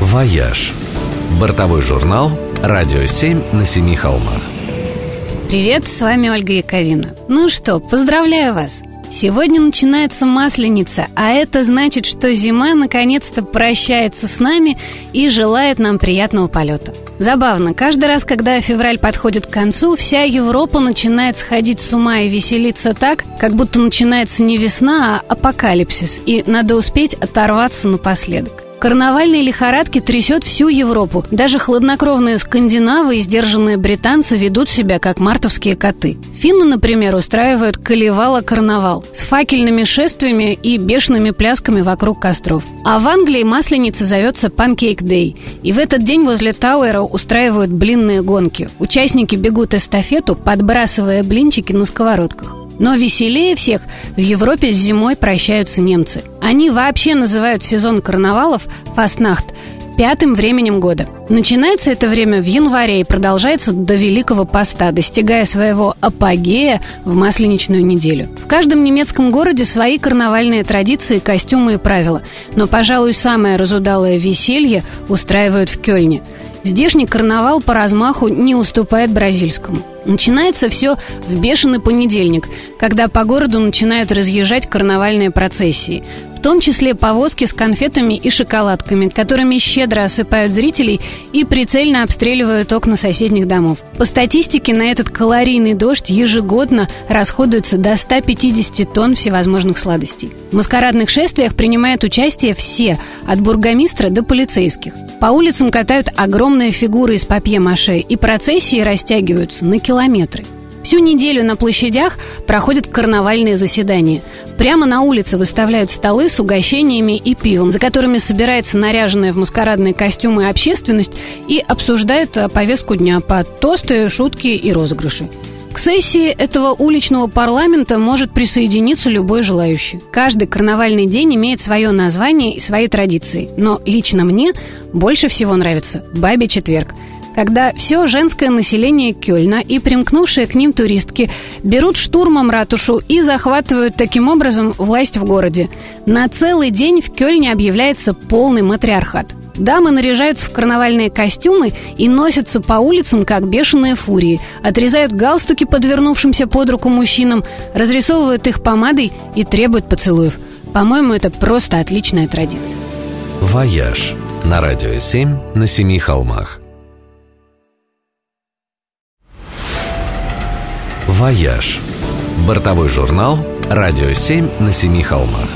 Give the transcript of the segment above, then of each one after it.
«Вояж». Бортовой журнал «Радио 7 на семи холмах». Привет, с вами Ольга Яковина. Ну что, поздравляю вас! Сегодня начинается Масленица, а это значит, что зима наконец-то прощается с нами и желает нам приятного полета. Забавно, каждый раз, когда февраль подходит к концу, вся Европа начинает сходить с ума и веселиться так, как будто начинается не весна, а апокалипсис, и надо успеть оторваться напоследок. Карнавальная лихорадка трясет всю Европу. Даже хладнокровные скандинавы и сдержанные британцы ведут себя как мартовские коты. Финны, например, устраивают Калевала-карнавал с факельными шествиями и бешеными плясками вокруг костров. А в Англии масленица зовется Pancake Day. И в этот день возле Тауэра устраивают блинные гонки. Участники бегут эстафету, подбрасывая блинчики на сковородках. Но веселее всех в Европе с зимой прощаются немцы. Они вообще называют сезон карнавалов «Фастнахт» пятым временем года. Начинается это время в январе и продолжается до Великого Поста, достигая своего апогея в Масленичную неделю. В каждом немецком городе свои карнавальные традиции, костюмы и правила. Но, пожалуй, самое разудалое веселье устраивают в Кёльне. Здешний карнавал по размаху не уступает бразильскому. Начинается все в бешеный понедельник, когда по городу начинают разъезжать карнавальные процессии. В том числе повозки с конфетами и шоколадками, которыми щедро осыпают зрителей и прицельно обстреливают окна соседних домов. По статистике, на этот калорийный дождь ежегодно расходуется до 150 тонн всевозможных сладостей. В маскарадных шествиях принимают участие все, от бургомистра до полицейских. По улицам катают огромные фигуры из папье-маше, и процессии растягиваются на километры. Всю неделю на площадях проходят карнавальные заседания. Прямо на улице выставляют столы с угощениями и пивом, за которыми собирается наряженная в маскарадные костюмы общественность и обсуждает повестку дня по тосты, шутки и розыгрыши. К сессии этого уличного парламента может присоединиться любой желающий. Каждый карнавальный день имеет свое название и свои традиции. Но лично мне больше всего нравится «Бабе четверг», когда все женское население Кёльна и примкнувшие к ним туристки берут штурмом ратушу и захватывают таким образом власть в городе. На целый день в Кёльне объявляется полный матриархат. Дамы наряжаются в карнавальные костюмы и носятся по улицам, как бешеные фурии, отрезают галстуки подвернувшимся под руку мужчинам, разрисовывают их помадой и требуют поцелуев. По-моему, это просто отличная традиция. «Вояж» на Радио 7 на Семи холмах. «Вояж» – бортовой журнал «Радио 7 на семи холмах».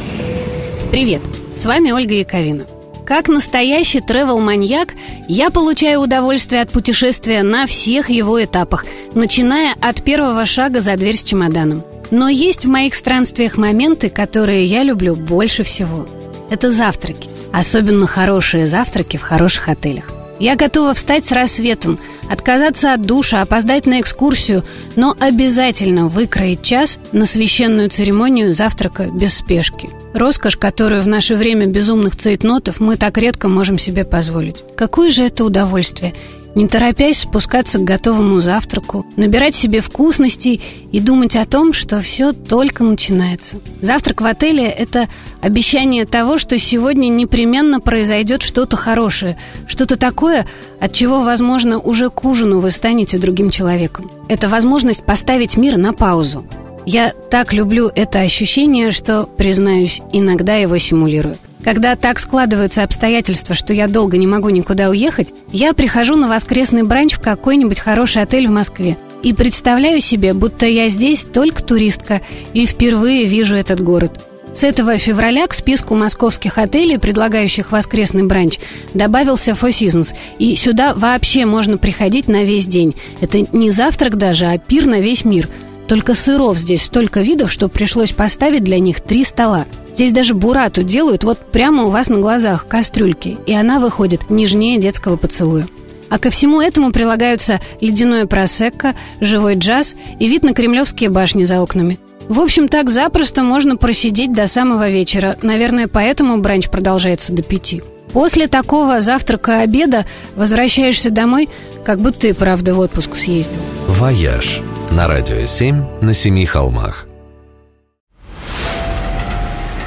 Привет, с вами Ольга Яковина. Как настоящий travel-маньяк, я получаю удовольствие от путешествия на всех его этапах, начиная от первого шага за дверь с чемоданом. Но есть в моих странствиях моменты, которые я люблю больше всего. Это завтраки. Особенно хорошие завтраки в хороших отелях. Я готова встать с рассветом, отказаться от душа, опоздать на экскурсию, но обязательно выкроить час на священную церемонию завтрака без спешки. Роскошь, которую в наше время безумных цейтнотов мы так редко можем себе позволить. Какое же это удовольствие не торопясь спускаться к готовому завтраку, набирать себе вкусностей и думать о том, что все только начинается. Завтрак в отеле – это обещание того, что сегодня непременно произойдет что-то хорошее, что-то такое, от чего, возможно, уже к ужину вы станете другим человеком. Это возможность поставить мир на паузу. Я так люблю это ощущение, что, признаюсь, иногда его симулирую. Когда так складываются обстоятельства, что я долго не могу никуда уехать, я прихожу на воскресный бранч в какой-нибудь хороший отель в Москве и представляю себе, будто я здесь только туристка и впервые вижу этот город. С этого февраля к списку московских отелей, предлагающих воскресный бранч, добавился Four Seasons. И сюда вообще можно приходить на весь день. Это не завтрак даже, а пир на весь мир. Только сыров здесь столько видов, что пришлось поставить для них три стола. Здесь даже бурату делают вот прямо у вас на глазах, кастрюльки, и она выходит нежнее детского поцелуя. А ко всему этому прилагаются ледяное просекко, живой джаз и вид на кремлевские башни за окнами. В общем, так запросто можно просидеть до самого вечера. Наверное, поэтому бранч продолжается до пяти. После такого завтрака-обеда возвращаешься домой, как будто и правда в отпуск съездил. «Вояж» на Радио 7 на Семи холмах.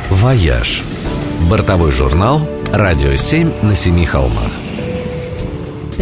«Вояж» – бортовой журнал Радио 7 на семи холмах.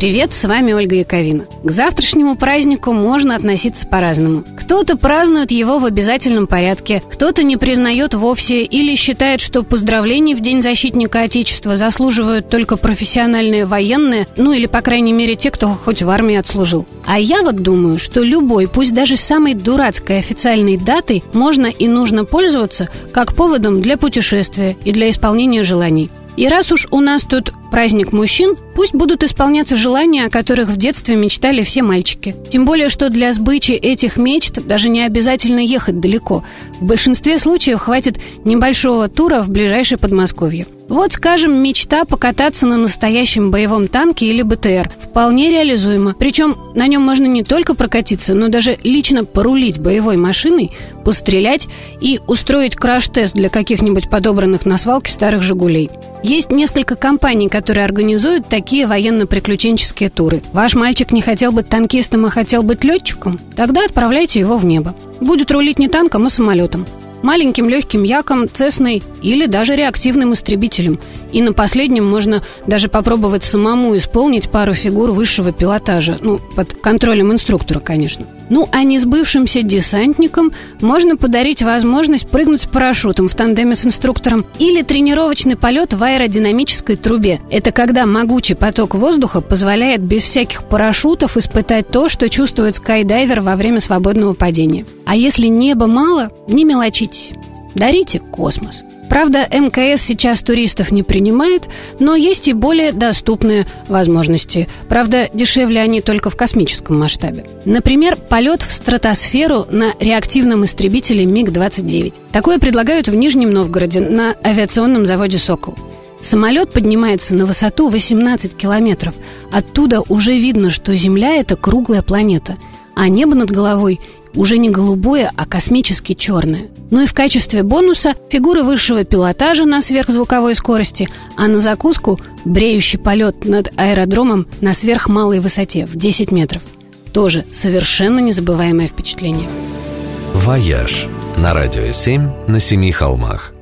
Привет, с вами Ольга Яковина. К завтрашнему празднику можно относиться по-разному. Кто-то празднует его в обязательном порядке, кто-то не признает вовсе или считает, что поздравлений в День защитника Отечества заслуживают только профессиональные военные, ну или, по крайней мере, те, кто хоть в армии отслужил. А я вот думаю, что любой, пусть даже самой дурацкой официальной датой, можно и нужно пользоваться как поводом для путешествия и для исполнения желаний. И раз уж у нас тут праздник мужчин, пусть будут исполняться желания, о которых в детстве мечтали все мальчики. Тем более, что для сбычи этих мечт даже не обязательно ехать далеко. В большинстве случаев хватит небольшого тура в ближайшее Подмосковье. Вот, скажем, мечта покататься на настоящем боевом танке или БТР вполне реализуема. Причем на нем можно не только прокатиться, но даже лично порулить боевой машиной, пострелять и устроить краш-тест для каких-нибудь подобранных на свалке старых «Жигулей». Есть несколько компаний, которые организуют такие военно-приключенческие туры. Ваш мальчик не хотел быть танкистом, а хотел быть летчиком? Тогда отправляйте его в небо. Будет рулить не танком, а самолетом маленьким легким яком, цесной или даже реактивным истребителем. И на последнем можно даже попробовать самому исполнить пару фигур высшего пилотажа. Ну, под контролем инструктора, конечно. Ну, а несбывшимся десантникам можно подарить возможность прыгнуть с парашютом в тандеме с инструктором или тренировочный полет в аэродинамической трубе. Это когда могучий поток воздуха позволяет без всяких парашютов испытать то, что чувствует скайдайвер во время свободного падения. А если неба мало, не мелочитесь. Дарите космос. Правда, МКС сейчас туристов не принимает, но есть и более доступные возможности. Правда, дешевле они только в космическом масштабе. Например, полет в стратосферу на реактивном истребителе МиГ-29. Такое предлагают в Нижнем Новгороде на авиационном заводе «Сокол». Самолет поднимается на высоту 18 километров. Оттуда уже видно, что Земля – это круглая планета, а небо над головой уже не голубое, а космически черное. Ну и в качестве бонуса фигуры высшего пилотажа на сверхзвуковой скорости, а на закуску бреющий полет над аэродромом на сверхмалой высоте в 10 метров. Тоже совершенно незабываемое впечатление. «Вояж» на радио 7 на семи холмах.